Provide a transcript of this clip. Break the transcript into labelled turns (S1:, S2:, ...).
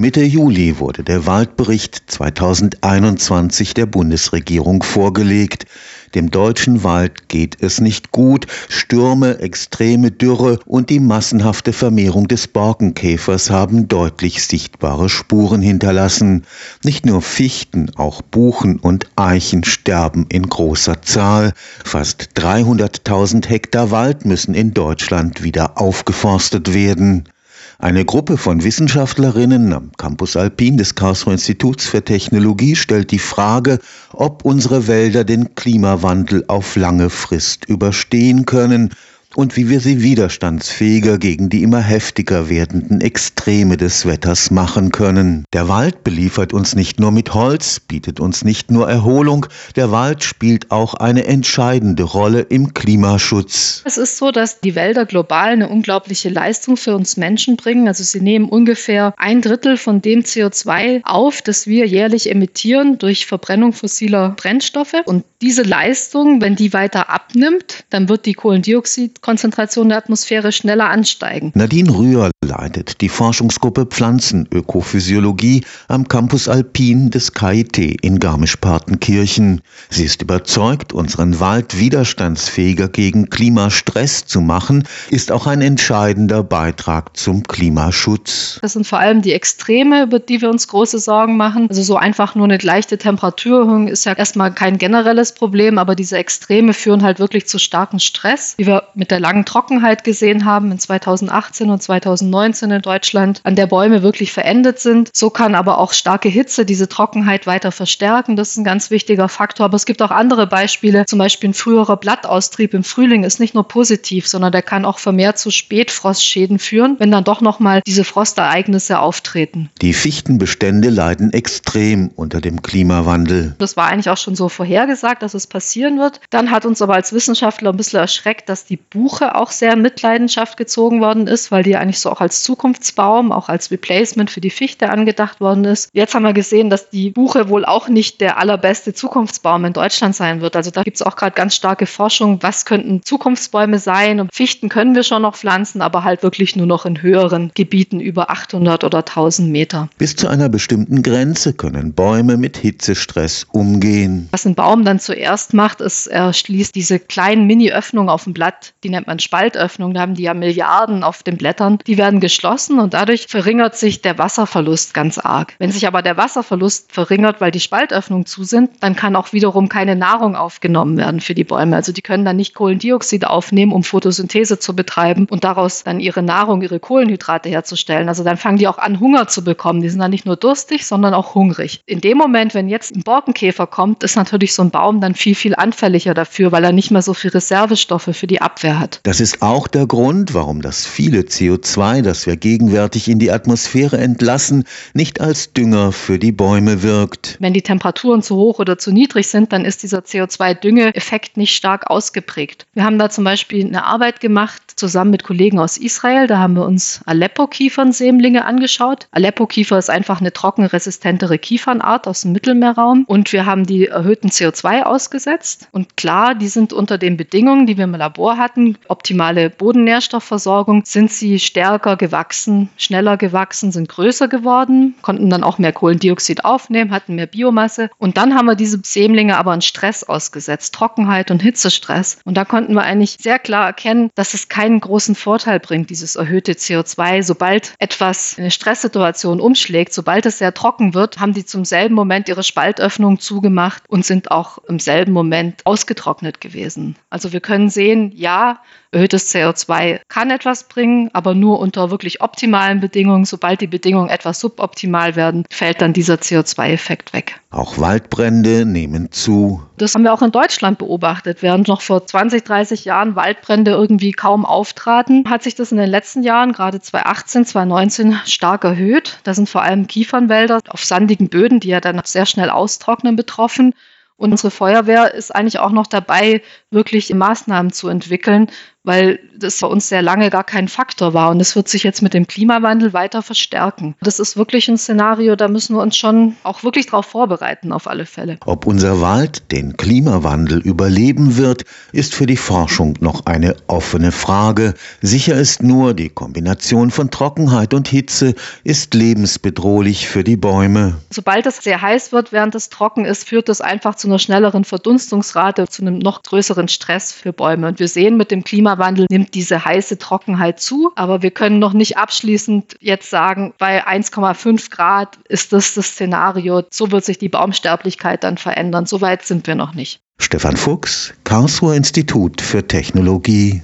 S1: Mitte Juli wurde der Waldbericht 2021 der Bundesregierung vorgelegt. Dem deutschen Wald geht es nicht gut. Stürme, extreme Dürre und die massenhafte Vermehrung des Borkenkäfers haben deutlich sichtbare Spuren hinterlassen. Nicht nur Fichten, auch Buchen und Eichen sterben in großer Zahl. Fast 300.000 Hektar Wald müssen in Deutschland wieder aufgeforstet werden. Eine Gruppe von Wissenschaftlerinnen am Campus Alpin des Karlsruher Instituts für Technologie stellt die Frage, ob unsere Wälder den Klimawandel auf lange Frist überstehen können und wie wir sie widerstandsfähiger gegen die immer heftiger werdenden Extreme des Wetters machen können. Der Wald beliefert uns nicht nur mit Holz, bietet uns nicht nur Erholung, der Wald spielt auch eine entscheidende Rolle im Klimaschutz.
S2: Es ist so, dass die Wälder global eine unglaubliche Leistung für uns Menschen bringen. Also sie nehmen ungefähr ein Drittel von dem CO2 auf, das wir jährlich emittieren durch Verbrennung fossiler Brennstoffe. Und diese Leistung, wenn die weiter abnimmt, dann wird die Kohlendioxid Konzentration der Atmosphäre schneller ansteigen.
S1: Nadine Rühr leitet die Forschungsgruppe Pflanzenökophysiologie am Campus Alpin des KIT in Garmisch-Partenkirchen. Sie ist überzeugt, unseren Wald widerstandsfähiger gegen Klimastress zu machen, ist auch ein entscheidender Beitrag zum Klimaschutz.
S2: Das sind vor allem die Extreme, über die wir uns große Sorgen machen. Also so einfach nur eine leichte Temperaturerhöhung ist ja erstmal kein generelles Problem, aber diese Extreme führen halt wirklich zu starkem Stress, wie wir mit der langen Trockenheit gesehen haben in 2018 und 2019 in Deutschland, an der Bäume wirklich verendet sind. So kann aber auch starke Hitze diese Trockenheit weiter verstärken. Das ist ein ganz wichtiger Faktor. Aber es gibt auch andere Beispiele. Zum Beispiel ein früherer Blattaustrieb im Frühling ist nicht nur positiv, sondern der kann auch vermehrt zu Spätfrostschäden führen, wenn dann doch nochmal diese Frostereignisse auftreten.
S1: Die Fichtenbestände leiden extrem unter dem Klimawandel.
S2: Das war eigentlich auch schon so vorhergesagt, dass es passieren wird. Dann hat uns aber als Wissenschaftler ein bisschen erschreckt, dass die Buche auch sehr in Mitleidenschaft gezogen worden ist, weil die eigentlich so auch als Zukunftsbaum, auch als Replacement für die Fichte angedacht worden ist. Jetzt haben wir gesehen, dass die Buche wohl auch nicht der allerbeste Zukunftsbaum in Deutschland sein wird. Also da gibt es auch gerade ganz starke Forschung, was könnten Zukunftsbäume sein. Und Fichten können wir schon noch pflanzen, aber halt wirklich nur noch in höheren Gebieten über 800 oder 1000 Meter.
S1: Bis zu einer bestimmten Grenze können Bäume mit Hitzestress umgehen.
S2: Was ein Baum dann zuerst macht, ist, er schließt diese kleinen Mini-Öffnungen auf dem Blatt die nennt man Spaltöffnung, da haben die ja Milliarden auf den Blättern, die werden geschlossen und dadurch verringert sich der Wasserverlust ganz arg. Wenn sich aber der Wasserverlust verringert, weil die Spaltöffnungen zu sind, dann kann auch wiederum keine Nahrung aufgenommen werden für die Bäume. Also die können dann nicht Kohlendioxid aufnehmen, um Photosynthese zu betreiben und daraus dann ihre Nahrung, ihre Kohlenhydrate herzustellen. Also dann fangen die auch an, Hunger zu bekommen. Die sind dann nicht nur durstig, sondern auch hungrig. In dem Moment, wenn jetzt ein Borkenkäfer kommt, ist natürlich so ein Baum dann viel, viel anfälliger dafür, weil er nicht mehr so viel Reservestoffe für die Abwehr Hat.
S1: Das ist auch der Grund, warum das viele CO2, das wir gegenwärtig in die Atmosphäre entlassen, nicht als Dünger für die Bäume wirkt.
S2: Wenn die Temperaturen zu hoch oder zu niedrig sind, dann ist dieser CO2-Dünge-Effekt nicht stark ausgeprägt. Wir haben da zum Beispiel eine Arbeit gemacht, zusammen mit Kollegen aus Israel. Da haben wir uns Aleppo-Kiefernsämlinge angeschaut. Aleppo-Kiefer ist einfach eine trockenresistentere Kiefernart aus dem Mittelmeerraum. Und wir haben die erhöhten CO2 ausgesetzt. Und klar, die sind unter den Bedingungen, die wir im Labor hatten, optimale Bodennährstoffversorgung, sind sie stärker gewachsen, schneller gewachsen, sind größer geworden, konnten dann auch mehr Kohlendioxid aufnehmen, hatten mehr Biomasse. Und dann haben wir diese Sämlinge aber einen Stress ausgesetzt, Trockenheit und Hitzestress. Und da konnten wir eigentlich sehr klar erkennen, dass es keinen großen Vorteil bringt, dieses erhöhte CO2. Sobald etwas eine Stresssituation umschlägt, sobald es sehr trocken wird, haben die zum selben Moment ihre Spaltöffnung zugemacht und sind auch im selben Moment ausgetrocknet gewesen. Also wir können sehen, ja, Erhöhtes CO2 kann etwas bringen, aber nur unter wirklich optimalen Bedingungen. Sobald die Bedingungen etwas suboptimal werden, fällt dann dieser CO2-Effekt weg.
S1: Auch Waldbrände nehmen zu.
S2: Das haben wir auch in Deutschland beobachtet. Während noch vor 20, 30 Jahren Waldbrände irgendwie kaum auftraten, hat sich das in den letzten Jahren, gerade 2018, 2019, stark erhöht. Da sind vor allem Kiefernwälder auf sandigen Böden, die ja dann sehr schnell austrocknen, betroffen. Und unsere Feuerwehr ist eigentlich auch noch dabei, wirklich Maßnahmen zu entwickeln, weil das bei uns sehr lange gar kein Faktor war. Und es wird sich jetzt mit dem Klimawandel weiter verstärken. Das ist wirklich ein Szenario, da müssen wir uns schon auch wirklich darauf vorbereiten, auf alle Fälle.
S1: Ob unser Wald den Klimawandel überleben wird, ist für die Forschung noch eine offene Frage. Sicher ist nur, die Kombination von Trockenheit und Hitze ist lebensbedrohlich für die Bäume.
S2: Sobald es sehr heiß wird, während es trocken ist, führt das einfach zu einer schnelleren Verdunstungsrate, zu einem noch größeren Stress für Bäume. Und wir sehen mit dem Klimawandel, Klimawandel nimmt diese heiße Trockenheit zu. Aber wir können noch nicht abschließend jetzt sagen, bei 1,5 Grad ist das das Szenario. So wird sich die Baumsterblichkeit dann verändern. So weit sind wir noch nicht.
S1: Stefan Fuchs, Karlsruher Institut für Technologie.